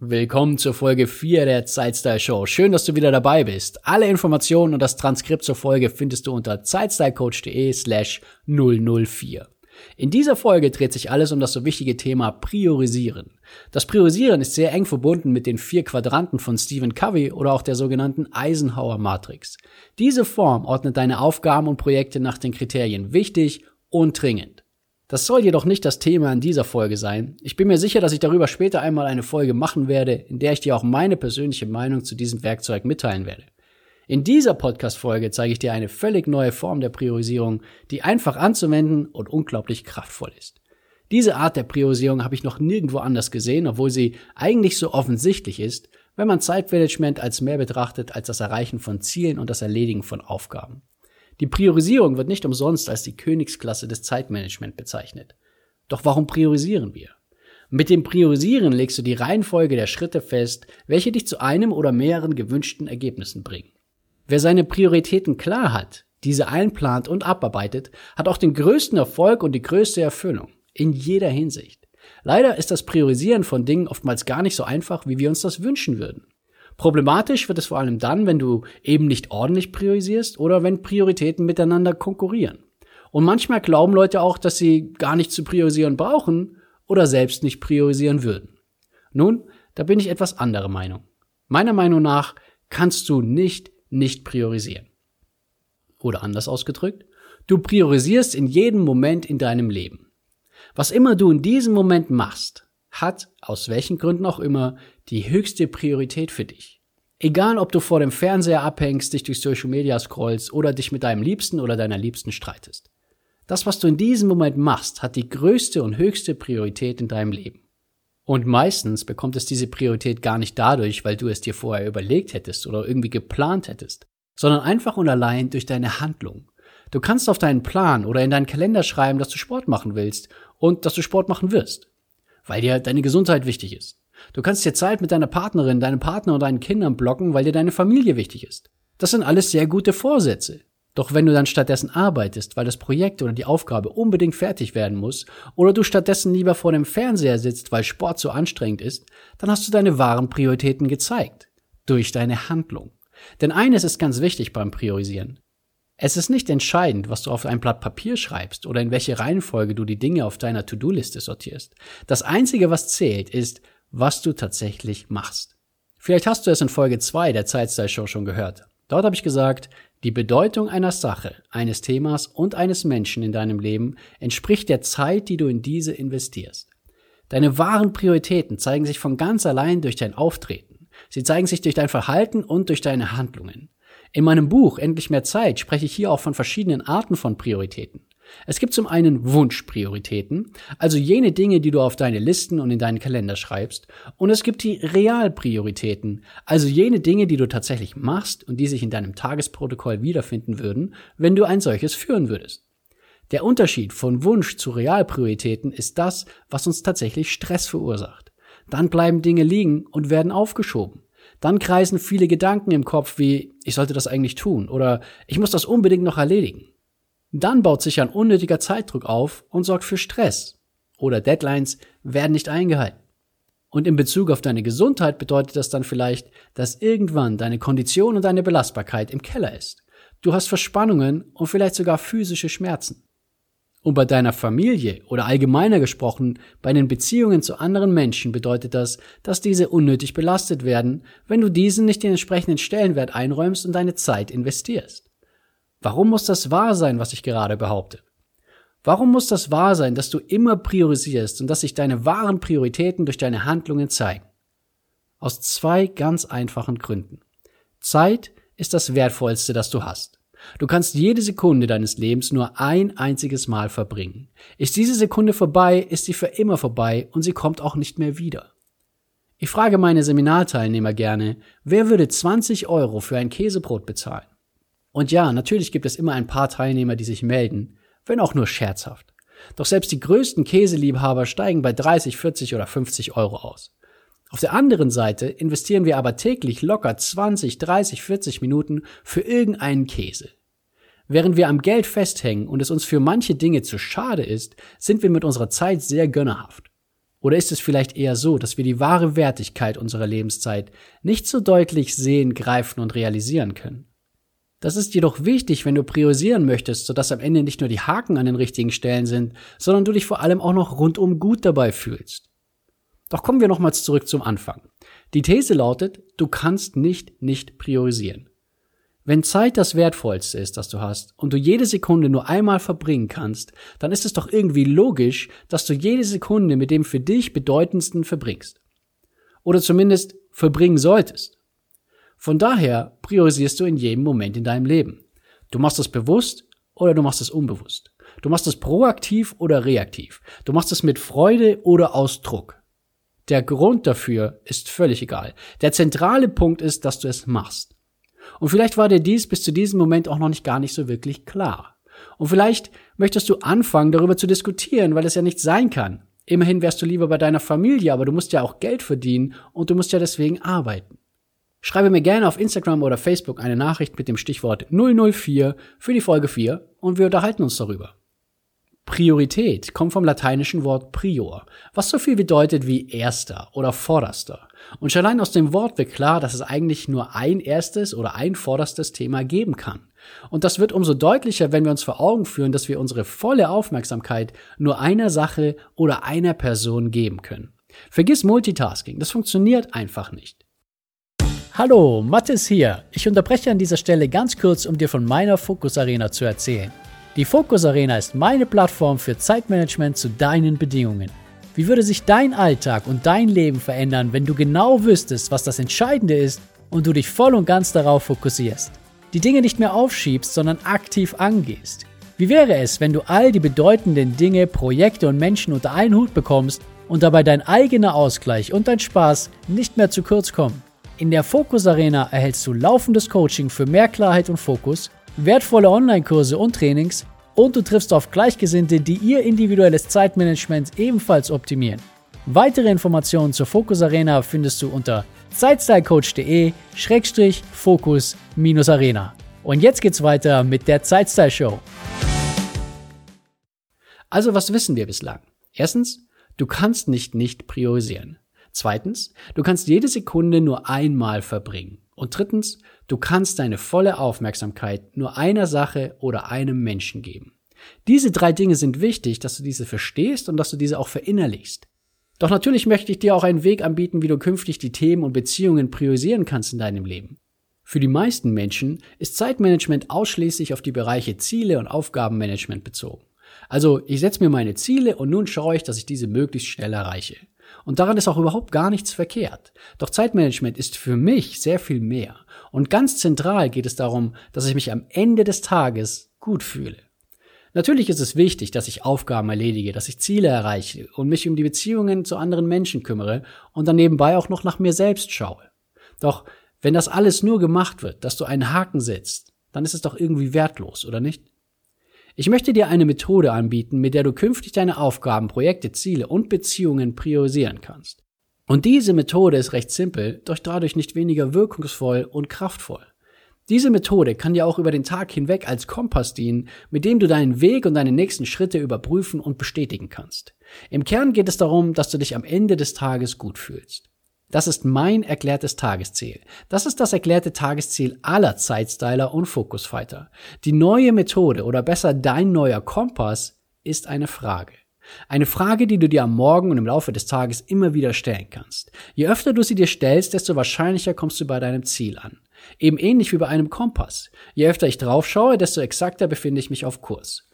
Willkommen zur Folge 4 der Zeitstyle Show. Schön, dass du wieder dabei bist. Alle Informationen und das Transkript zur Folge findest du unter zeitstylecoach.de slash 004. In dieser Folge dreht sich alles um das so wichtige Thema Priorisieren. Das Priorisieren ist sehr eng verbunden mit den vier Quadranten von Stephen Covey oder auch der sogenannten Eisenhower Matrix. Diese Form ordnet deine Aufgaben und Projekte nach den Kriterien wichtig und dringend. Das soll jedoch nicht das Thema in dieser Folge sein. Ich bin mir sicher, dass ich darüber später einmal eine Folge machen werde, in der ich dir auch meine persönliche Meinung zu diesem Werkzeug mitteilen werde. In dieser Podcast-Folge zeige ich dir eine völlig neue Form der Priorisierung, die einfach anzuwenden und unglaublich kraftvoll ist. Diese Art der Priorisierung habe ich noch nirgendwo anders gesehen, obwohl sie eigentlich so offensichtlich ist, wenn man Zeitmanagement als mehr betrachtet als das Erreichen von Zielen und das Erledigen von Aufgaben. Die Priorisierung wird nicht umsonst als die Königsklasse des Zeitmanagement bezeichnet. Doch warum priorisieren wir? Mit dem Priorisieren legst du die Reihenfolge der Schritte fest, welche dich zu einem oder mehreren gewünschten Ergebnissen bringen. Wer seine Prioritäten klar hat, diese einplant und abarbeitet, hat auch den größten Erfolg und die größte Erfüllung. In jeder Hinsicht. Leider ist das Priorisieren von Dingen oftmals gar nicht so einfach, wie wir uns das wünschen würden. Problematisch wird es vor allem dann, wenn du eben nicht ordentlich priorisierst oder wenn Prioritäten miteinander konkurrieren. Und manchmal glauben Leute auch, dass sie gar nicht zu priorisieren brauchen oder selbst nicht priorisieren würden. Nun, da bin ich etwas anderer Meinung. Meiner Meinung nach kannst du nicht nicht priorisieren. Oder anders ausgedrückt, du priorisierst in jedem Moment in deinem Leben. Was immer du in diesem Moment machst, hat, aus welchen Gründen auch immer, die höchste Priorität für dich. Egal, ob du vor dem Fernseher abhängst, dich durch Social Media scrollst oder dich mit deinem Liebsten oder deiner Liebsten streitest. Das, was du in diesem Moment machst, hat die größte und höchste Priorität in deinem Leben. Und meistens bekommt es diese Priorität gar nicht dadurch, weil du es dir vorher überlegt hättest oder irgendwie geplant hättest, sondern einfach und allein durch deine Handlung. Du kannst auf deinen Plan oder in deinen Kalender schreiben, dass du Sport machen willst und dass du Sport machen wirst, weil dir deine Gesundheit wichtig ist. Du kannst dir Zeit mit deiner Partnerin, deinem Partner und deinen Kindern blocken, weil dir deine Familie wichtig ist. Das sind alles sehr gute Vorsätze. Doch wenn du dann stattdessen arbeitest, weil das Projekt oder die Aufgabe unbedingt fertig werden muss, oder du stattdessen lieber vor dem Fernseher sitzt, weil Sport so anstrengend ist, dann hast du deine wahren Prioritäten gezeigt. Durch deine Handlung. Denn eines ist ganz wichtig beim Priorisieren. Es ist nicht entscheidend, was du auf ein Blatt Papier schreibst oder in welche Reihenfolge du die Dinge auf deiner To-Do-Liste sortierst. Das Einzige, was zählt, ist, was du tatsächlich machst. Vielleicht hast du es in Folge 2 der Zeitstyle Show schon gehört. Dort habe ich gesagt, die Bedeutung einer Sache, eines Themas und eines Menschen in deinem Leben entspricht der Zeit, die du in diese investierst. Deine wahren Prioritäten zeigen sich von ganz allein durch dein Auftreten. Sie zeigen sich durch dein Verhalten und durch deine Handlungen. In meinem Buch Endlich mehr Zeit spreche ich hier auch von verschiedenen Arten von Prioritäten. Es gibt zum einen Wunschprioritäten, also jene Dinge, die du auf deine Listen und in deinen Kalender schreibst, und es gibt die Realprioritäten, also jene Dinge, die du tatsächlich machst und die sich in deinem Tagesprotokoll wiederfinden würden, wenn du ein solches führen würdest. Der Unterschied von Wunsch zu Realprioritäten ist das, was uns tatsächlich Stress verursacht. Dann bleiben Dinge liegen und werden aufgeschoben. Dann kreisen viele Gedanken im Kopf wie, ich sollte das eigentlich tun oder ich muss das unbedingt noch erledigen. Dann baut sich ein unnötiger Zeitdruck auf und sorgt für Stress. Oder Deadlines werden nicht eingehalten. Und in Bezug auf deine Gesundheit bedeutet das dann vielleicht, dass irgendwann deine Kondition und deine Belastbarkeit im Keller ist. Du hast Verspannungen und vielleicht sogar physische Schmerzen. Und bei deiner Familie oder allgemeiner gesprochen, bei den Beziehungen zu anderen Menschen bedeutet das, dass diese unnötig belastet werden, wenn du diesen nicht den entsprechenden Stellenwert einräumst und deine Zeit investierst. Warum muss das wahr sein, was ich gerade behaupte? Warum muss das wahr sein, dass du immer priorisierst und dass sich deine wahren Prioritäten durch deine Handlungen zeigen? Aus zwei ganz einfachen Gründen. Zeit ist das Wertvollste, das du hast. Du kannst jede Sekunde deines Lebens nur ein einziges Mal verbringen. Ist diese Sekunde vorbei, ist sie für immer vorbei und sie kommt auch nicht mehr wieder. Ich frage meine Seminarteilnehmer gerne, wer würde 20 Euro für ein Käsebrot bezahlen? Und ja, natürlich gibt es immer ein paar Teilnehmer, die sich melden, wenn auch nur scherzhaft. Doch selbst die größten Käseliebhaber steigen bei 30, 40 oder 50 Euro aus. Auf der anderen Seite investieren wir aber täglich locker 20, 30, 40 Minuten für irgendeinen Käse. Während wir am Geld festhängen und es uns für manche Dinge zu schade ist, sind wir mit unserer Zeit sehr gönnerhaft. Oder ist es vielleicht eher so, dass wir die wahre Wertigkeit unserer Lebenszeit nicht so deutlich sehen, greifen und realisieren können? Das ist jedoch wichtig, wenn du priorisieren möchtest, sodass am Ende nicht nur die Haken an den richtigen Stellen sind, sondern du dich vor allem auch noch rundum gut dabei fühlst. Doch kommen wir nochmals zurück zum Anfang. Die These lautet, du kannst nicht nicht priorisieren. Wenn Zeit das Wertvollste ist, das du hast, und du jede Sekunde nur einmal verbringen kannst, dann ist es doch irgendwie logisch, dass du jede Sekunde mit dem für dich bedeutendsten verbringst. Oder zumindest verbringen solltest. Von daher priorisierst du in jedem Moment in deinem Leben. Du machst es bewusst oder du machst es unbewusst. Du machst es proaktiv oder reaktiv. Du machst es mit Freude oder aus Druck. Der Grund dafür ist völlig egal. Der zentrale Punkt ist, dass du es machst. Und vielleicht war dir dies bis zu diesem Moment auch noch nicht gar nicht so wirklich klar. Und vielleicht möchtest du anfangen, darüber zu diskutieren, weil es ja nicht sein kann. Immerhin wärst du lieber bei deiner Familie, aber du musst ja auch Geld verdienen und du musst ja deswegen arbeiten. Schreibe mir gerne auf Instagram oder Facebook eine Nachricht mit dem Stichwort 004 für die Folge 4 und wir unterhalten uns darüber. Priorität kommt vom lateinischen Wort prior, was so viel bedeutet wie erster oder vorderster. Und schon allein aus dem Wort wird klar, dass es eigentlich nur ein erstes oder ein vorderstes Thema geben kann. Und das wird umso deutlicher, wenn wir uns vor Augen führen, dass wir unsere volle Aufmerksamkeit nur einer Sache oder einer Person geben können. Vergiss Multitasking, das funktioniert einfach nicht. Hallo, Mathis hier. Ich unterbreche an dieser Stelle ganz kurz, um dir von meiner Fokus Arena zu erzählen. Die Focus Arena ist meine Plattform für Zeitmanagement zu deinen Bedingungen. Wie würde sich dein Alltag und dein Leben verändern, wenn du genau wüsstest, was das Entscheidende ist und du dich voll und ganz darauf fokussierst? Die Dinge nicht mehr aufschiebst, sondern aktiv angehst. Wie wäre es, wenn du all die bedeutenden Dinge, Projekte und Menschen unter einen Hut bekommst und dabei dein eigener Ausgleich und dein Spaß nicht mehr zu kurz kommen? In der Focus Arena erhältst du laufendes Coaching für mehr Klarheit und Fokus wertvolle Online-Kurse und Trainings und du triffst auf Gleichgesinnte, die ihr individuelles Zeitmanagement ebenfalls optimieren. Weitere Informationen zur Focus Arena findest du unter zeitstylecoach.de-focus-arena. Und jetzt geht's weiter mit der Zeitstyle Show. Also was wissen wir bislang? Erstens, du kannst nicht nicht priorisieren. Zweitens, du kannst jede Sekunde nur einmal verbringen. Und drittens, du kannst deine volle Aufmerksamkeit nur einer Sache oder einem Menschen geben. Diese drei Dinge sind wichtig, dass du diese verstehst und dass du diese auch verinnerlichst. Doch natürlich möchte ich dir auch einen Weg anbieten, wie du künftig die Themen und Beziehungen priorisieren kannst in deinem Leben. Für die meisten Menschen ist Zeitmanagement ausschließlich auf die Bereiche Ziele und Aufgabenmanagement bezogen. Also ich setze mir meine Ziele und nun schaue ich, dass ich diese möglichst schnell erreiche. Und daran ist auch überhaupt gar nichts verkehrt. Doch Zeitmanagement ist für mich sehr viel mehr. Und ganz zentral geht es darum, dass ich mich am Ende des Tages gut fühle. Natürlich ist es wichtig, dass ich Aufgaben erledige, dass ich Ziele erreiche und mich um die Beziehungen zu anderen Menschen kümmere und dann nebenbei auch noch nach mir selbst schaue. Doch wenn das alles nur gemacht wird, dass du einen Haken setzt, dann ist es doch irgendwie wertlos, oder nicht? Ich möchte dir eine Methode anbieten, mit der du künftig deine Aufgaben, Projekte, Ziele und Beziehungen priorisieren kannst. Und diese Methode ist recht simpel, doch dadurch nicht weniger wirkungsvoll und kraftvoll. Diese Methode kann dir auch über den Tag hinweg als Kompass dienen, mit dem du deinen Weg und deine nächsten Schritte überprüfen und bestätigen kannst. Im Kern geht es darum, dass du dich am Ende des Tages gut fühlst. Das ist mein erklärtes Tagesziel. Das ist das erklärte Tagesziel aller Zeitstyler und Focusfighter. Die neue Methode oder besser dein neuer Kompass ist eine Frage. Eine Frage, die du dir am Morgen und im Laufe des Tages immer wieder stellen kannst. Je öfter du sie dir stellst, desto wahrscheinlicher kommst du bei deinem Ziel an. Eben ähnlich wie bei einem Kompass. Je öfter ich drauf schaue, desto exakter befinde ich mich auf Kurs.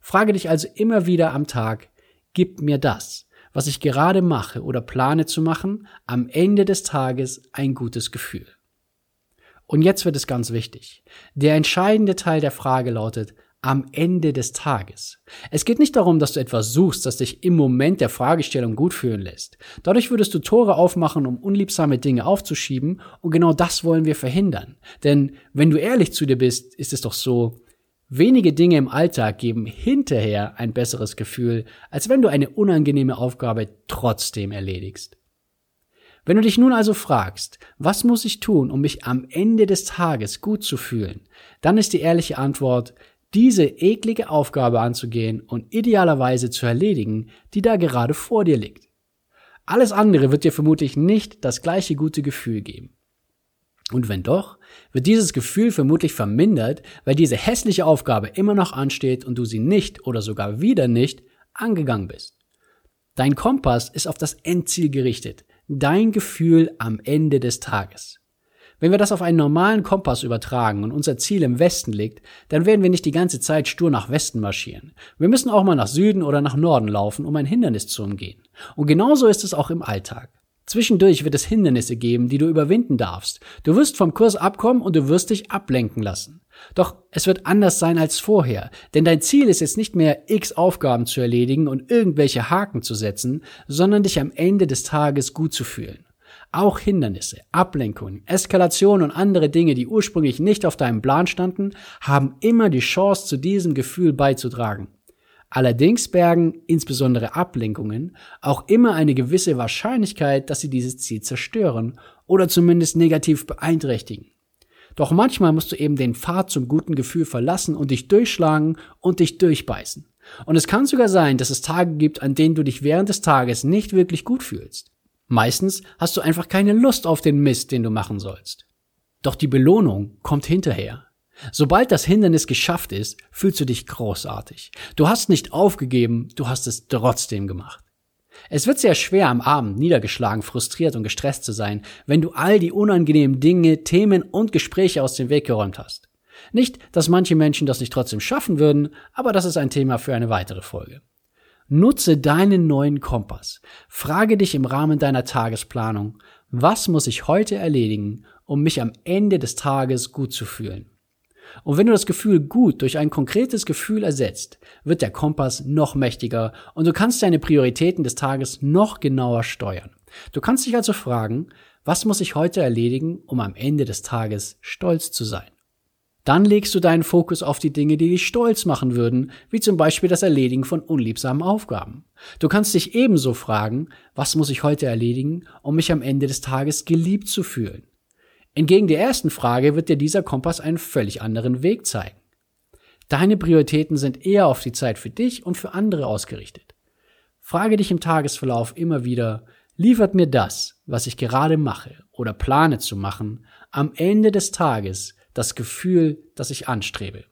Frage dich also immer wieder am Tag, gib mir das was ich gerade mache oder plane zu machen, am Ende des Tages ein gutes Gefühl. Und jetzt wird es ganz wichtig. Der entscheidende Teil der Frage lautet, am Ende des Tages. Es geht nicht darum, dass du etwas suchst, das dich im Moment der Fragestellung gut fühlen lässt. Dadurch würdest du Tore aufmachen, um unliebsame Dinge aufzuschieben, und genau das wollen wir verhindern. Denn wenn du ehrlich zu dir bist, ist es doch so, wenige Dinge im Alltag geben hinterher ein besseres Gefühl, als wenn du eine unangenehme Aufgabe trotzdem erledigst. Wenn du dich nun also fragst, was muss ich tun, um mich am Ende des Tages gut zu fühlen, dann ist die ehrliche Antwort, diese eklige Aufgabe anzugehen und idealerweise zu erledigen, die da gerade vor dir liegt. Alles andere wird dir vermutlich nicht das gleiche gute Gefühl geben. Und wenn doch, wird dieses Gefühl vermutlich vermindert, weil diese hässliche Aufgabe immer noch ansteht und du sie nicht oder sogar wieder nicht angegangen bist. Dein Kompass ist auf das Endziel gerichtet, dein Gefühl am Ende des Tages. Wenn wir das auf einen normalen Kompass übertragen und unser Ziel im Westen liegt, dann werden wir nicht die ganze Zeit stur nach Westen marschieren. Wir müssen auch mal nach Süden oder nach Norden laufen, um ein Hindernis zu umgehen. Und genauso ist es auch im Alltag. Zwischendurch wird es Hindernisse geben, die du überwinden darfst. Du wirst vom Kurs abkommen und du wirst dich ablenken lassen. Doch es wird anders sein als vorher, denn dein Ziel ist jetzt nicht mehr x Aufgaben zu erledigen und irgendwelche Haken zu setzen, sondern dich am Ende des Tages gut zu fühlen. Auch Hindernisse, Ablenkungen, Eskalation und andere Dinge, die ursprünglich nicht auf deinem Plan standen, haben immer die Chance, zu diesem Gefühl beizutragen. Allerdings bergen insbesondere Ablenkungen auch immer eine gewisse Wahrscheinlichkeit, dass sie dieses Ziel zerstören oder zumindest negativ beeinträchtigen. Doch manchmal musst du eben den Pfad zum guten Gefühl verlassen und dich durchschlagen und dich durchbeißen. Und es kann sogar sein, dass es Tage gibt, an denen du dich während des Tages nicht wirklich gut fühlst. Meistens hast du einfach keine Lust auf den Mist, den du machen sollst. Doch die Belohnung kommt hinterher. Sobald das Hindernis geschafft ist, fühlst du dich großartig. Du hast nicht aufgegeben, du hast es trotzdem gemacht. Es wird sehr schwer am Abend niedergeschlagen, frustriert und gestresst zu sein, wenn du all die unangenehmen Dinge, Themen und Gespräche aus dem Weg geräumt hast. Nicht, dass manche Menschen das nicht trotzdem schaffen würden, aber das ist ein Thema für eine weitere Folge. Nutze deinen neuen Kompass. Frage dich im Rahmen deiner Tagesplanung, was muss ich heute erledigen, um mich am Ende des Tages gut zu fühlen? Und wenn du das Gefühl gut durch ein konkretes Gefühl ersetzt, wird der Kompass noch mächtiger und du kannst deine Prioritäten des Tages noch genauer steuern. Du kannst dich also fragen, was muss ich heute erledigen, um am Ende des Tages stolz zu sein? Dann legst du deinen Fokus auf die Dinge, die dich stolz machen würden, wie zum Beispiel das Erledigen von unliebsamen Aufgaben. Du kannst dich ebenso fragen, was muss ich heute erledigen, um mich am Ende des Tages geliebt zu fühlen? Entgegen der ersten Frage wird dir dieser Kompass einen völlig anderen Weg zeigen. Deine Prioritäten sind eher auf die Zeit für dich und für andere ausgerichtet. Frage dich im Tagesverlauf immer wieder, liefert mir das, was ich gerade mache oder plane zu machen, am Ende des Tages das Gefühl, das ich anstrebe?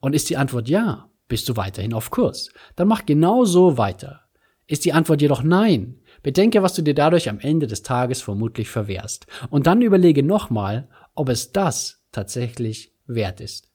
Und ist die Antwort ja, bist du weiterhin auf Kurs. Dann mach genau so weiter. Ist die Antwort jedoch nein, bedenke, was du dir dadurch am Ende des Tages vermutlich verwehrst. Und dann überlege nochmal, ob es das tatsächlich wert ist.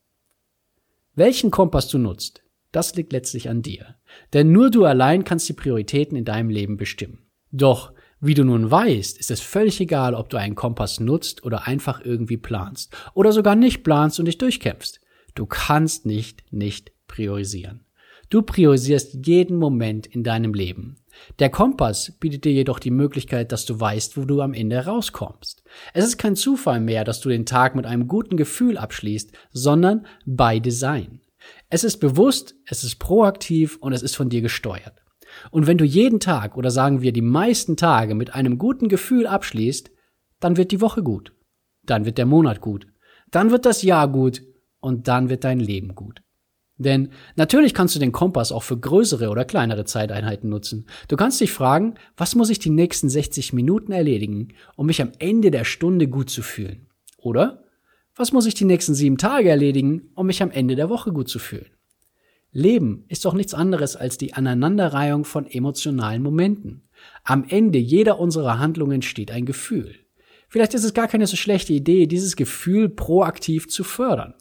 Welchen Kompass du nutzt, das liegt letztlich an dir. Denn nur du allein kannst die Prioritäten in deinem Leben bestimmen. Doch wie du nun weißt, ist es völlig egal, ob du einen Kompass nutzt oder einfach irgendwie planst oder sogar nicht planst und dich durchkämpfst. Du kannst nicht nicht priorisieren. Du priorisierst jeden Moment in deinem Leben. Der Kompass bietet dir jedoch die Möglichkeit, dass du weißt, wo du am Ende rauskommst. Es ist kein Zufall mehr, dass du den Tag mit einem guten Gefühl abschließt, sondern by Design. Es ist bewusst, es ist proaktiv und es ist von dir gesteuert. Und wenn du jeden Tag oder sagen wir die meisten Tage mit einem guten Gefühl abschließt, dann wird die Woche gut. Dann wird der Monat gut. Dann wird das Jahr gut. Und dann wird dein Leben gut. Denn natürlich kannst du den Kompass auch für größere oder kleinere Zeiteinheiten nutzen. Du kannst dich fragen, was muss ich die nächsten 60 Minuten erledigen, um mich am Ende der Stunde gut zu fühlen? Oder was muss ich die nächsten sieben Tage erledigen, um mich am Ende der Woche gut zu fühlen? Leben ist doch nichts anderes als die Aneinanderreihung von emotionalen Momenten. Am Ende jeder unserer Handlungen steht ein Gefühl. Vielleicht ist es gar keine so schlechte Idee, dieses Gefühl proaktiv zu fördern.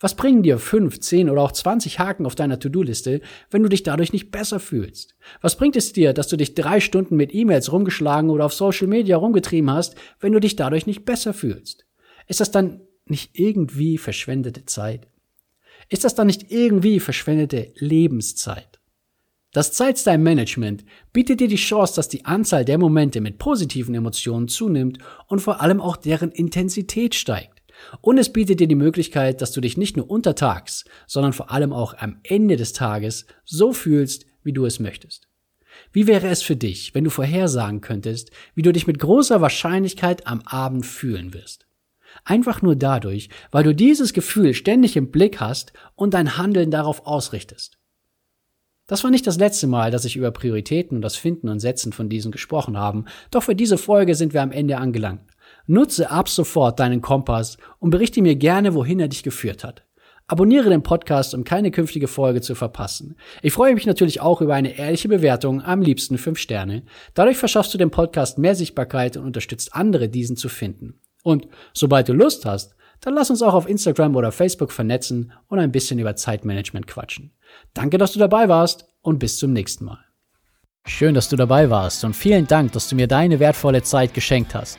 Was bringen dir fünf, zehn oder auch 20 Haken auf deiner To-Do-Liste, wenn du dich dadurch nicht besser fühlst? Was bringt es dir, dass du dich drei Stunden mit E-Mails rumgeschlagen oder auf Social Media rumgetrieben hast, wenn du dich dadurch nicht besser fühlst? Ist das dann nicht irgendwie verschwendete Zeit? Ist das dann nicht irgendwie verschwendete Lebenszeit? Das Zeitstyle Management bietet dir die Chance, dass die Anzahl der Momente mit positiven Emotionen zunimmt und vor allem auch deren Intensität steigt. Und es bietet dir die Möglichkeit, dass du dich nicht nur untertags, sondern vor allem auch am Ende des Tages so fühlst, wie du es möchtest. Wie wäre es für dich, wenn du vorhersagen könntest, wie du dich mit großer Wahrscheinlichkeit am Abend fühlen wirst? Einfach nur dadurch, weil du dieses Gefühl ständig im Blick hast und dein Handeln darauf ausrichtest. Das war nicht das letzte Mal, dass ich über Prioritäten und das Finden und Setzen von diesen gesprochen habe, doch für diese Folge sind wir am Ende angelangt. Nutze ab sofort deinen Kompass und berichte mir gerne, wohin er dich geführt hat. Abonniere den Podcast, um keine künftige Folge zu verpassen. Ich freue mich natürlich auch über eine ehrliche Bewertung, am liebsten 5 Sterne. Dadurch verschaffst du dem Podcast mehr Sichtbarkeit und unterstützt andere, diesen zu finden. Und sobald du Lust hast, dann lass uns auch auf Instagram oder Facebook vernetzen und ein bisschen über Zeitmanagement quatschen. Danke, dass du dabei warst und bis zum nächsten Mal. Schön, dass du dabei warst und vielen Dank, dass du mir deine wertvolle Zeit geschenkt hast.